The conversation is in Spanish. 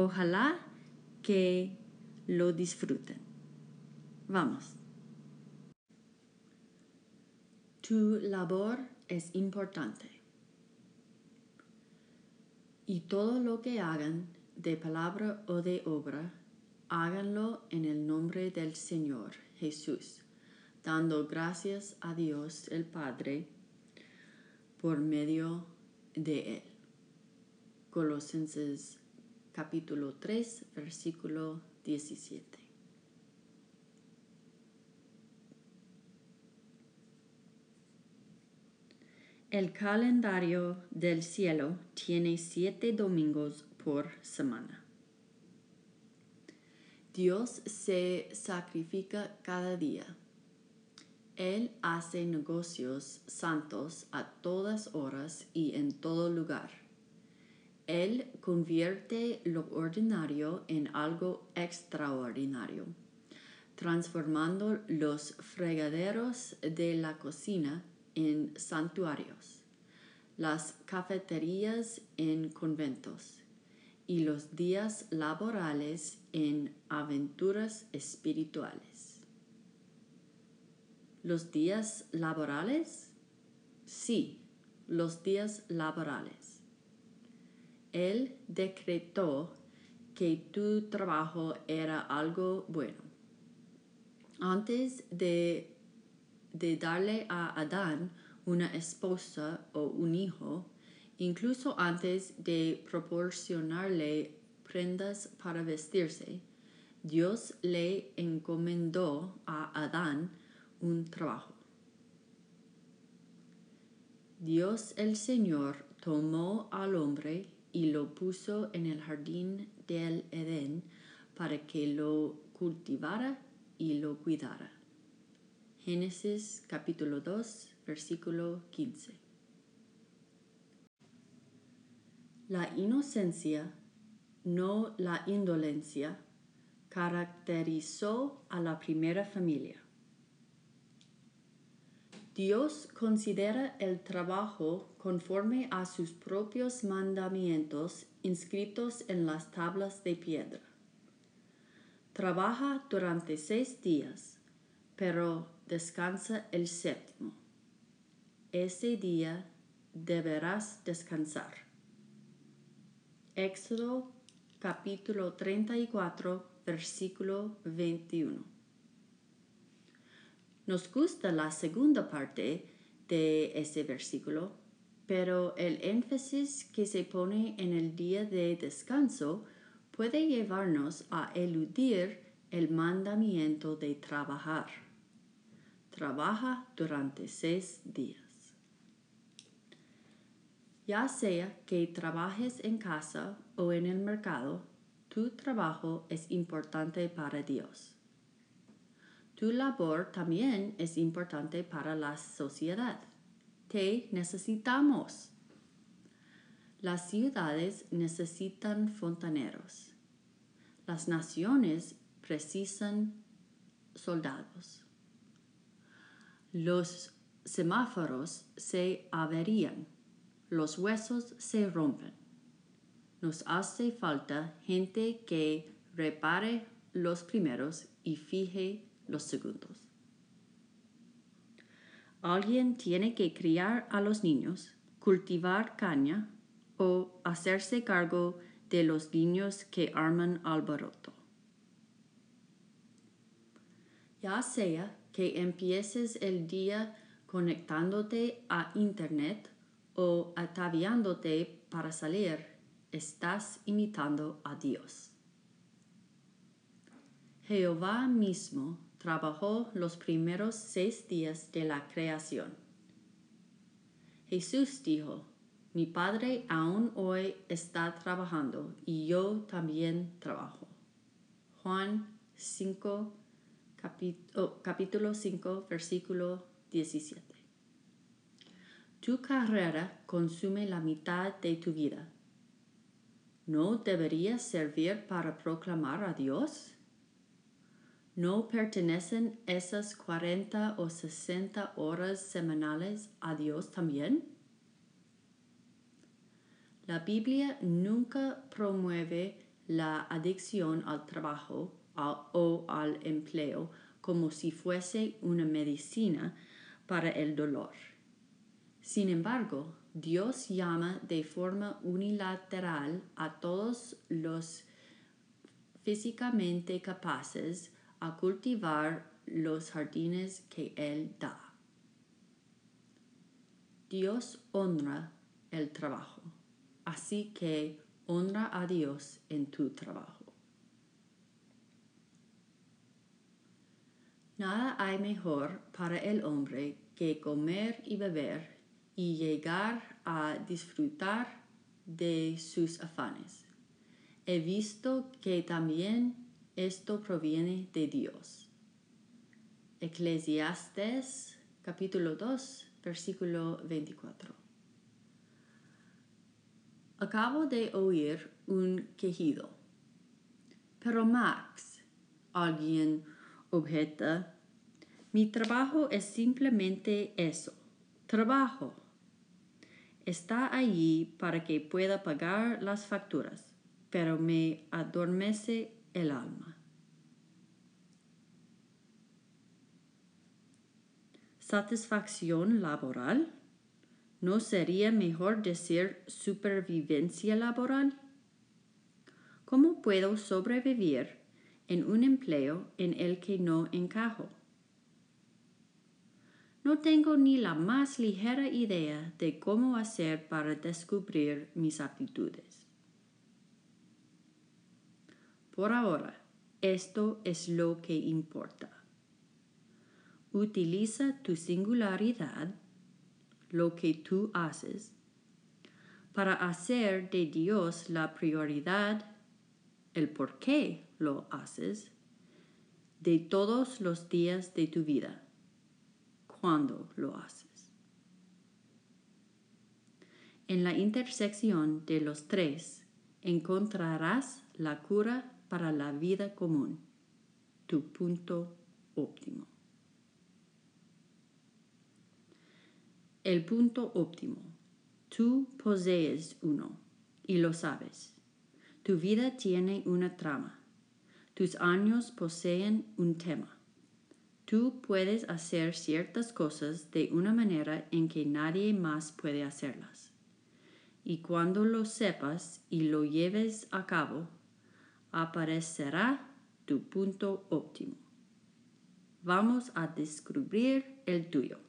Ojalá que lo disfruten. Vamos. Tu labor es importante. Y todo lo que hagan, de palabra o de obra, háganlo en el nombre del Señor Jesús, dando gracias a Dios el Padre por medio de Él. Colosenses capítulo 3, versículo 17. El calendario del cielo tiene siete domingos por semana. Dios se sacrifica cada día. Él hace negocios santos a todas horas y en todo lugar. Él convierte lo ordinario en algo extraordinario, transformando los fregaderos de la cocina en santuarios, las cafeterías en conventos y los días laborales en aventuras espirituales. ¿Los días laborales? Sí, los días laborales. Él decretó que tu trabajo era algo bueno. Antes de, de darle a Adán una esposa o un hijo, incluso antes de proporcionarle prendas para vestirse, Dios le encomendó a Adán un trabajo. Dios el Señor tomó al hombre y lo puso en el jardín del Edén para que lo cultivara y lo cuidara. Génesis capítulo 2, versículo 15. La inocencia, no la indolencia, caracterizó a la primera familia. Dios considera el trabajo conforme a sus propios mandamientos inscritos en las tablas de piedra. Trabaja durante seis días, pero descansa el séptimo. Ese día deberás descansar. Éxodo capítulo 34, versículo 21. Nos gusta la segunda parte de ese versículo, pero el énfasis que se pone en el día de descanso puede llevarnos a eludir el mandamiento de trabajar. Trabaja durante seis días. Ya sea que trabajes en casa o en el mercado, tu trabajo es importante para Dios. Tu labor también es importante para la sociedad. Te necesitamos. Las ciudades necesitan fontaneros. Las naciones precisan soldados. Los semáforos se averían. Los huesos se rompen. Nos hace falta gente que repare los primeros y fije los segundos. Alguien tiene que criar a los niños, cultivar caña o hacerse cargo de los niños que arman alboroto. Ya sea que empieces el día conectándote a Internet o ataviándote para salir, estás imitando a Dios. Jehová mismo trabajó los primeros seis días de la creación. Jesús dijo, mi Padre aún hoy está trabajando y yo también trabajo. Juan 5, capítulo 5, versículo 17. Tu carrera consume la mitad de tu vida. ¿No deberías servir para proclamar a Dios? ¿No pertenecen esas 40 o 60 horas semanales a Dios también? La Biblia nunca promueve la adicción al trabajo o al empleo como si fuese una medicina para el dolor. Sin embargo, Dios llama de forma unilateral a todos los físicamente capaces a cultivar los jardines que Él da. Dios honra el trabajo, así que honra a Dios en tu trabajo. Nada hay mejor para el hombre que comer y beber y llegar a disfrutar de sus afanes. He visto que también esto proviene de Dios. Eclesiastes capítulo 2 versículo 24. Acabo de oír un quejido. Pero Max, alguien objeta, mi trabajo es simplemente eso, trabajo está allí para que pueda pagar las facturas, pero me adormece el alma. ¿Satisfacción laboral? ¿No sería mejor decir supervivencia laboral? ¿Cómo puedo sobrevivir en un empleo en el que no encajo? No tengo ni la más ligera idea de cómo hacer para descubrir mis aptitudes. Por ahora, esto es lo que importa. Utiliza tu singularidad, lo que tú haces, para hacer de Dios la prioridad, el por qué lo haces, de todos los días de tu vida cuando lo haces. En la intersección de los tres encontrarás la cura para la vida común, tu punto óptimo. El punto óptimo. Tú posees uno y lo sabes. Tu vida tiene una trama. Tus años poseen un tema. Tú puedes hacer ciertas cosas de una manera en que nadie más puede hacerlas. Y cuando lo sepas y lo lleves a cabo, aparecerá tu punto óptimo. Vamos a descubrir el tuyo.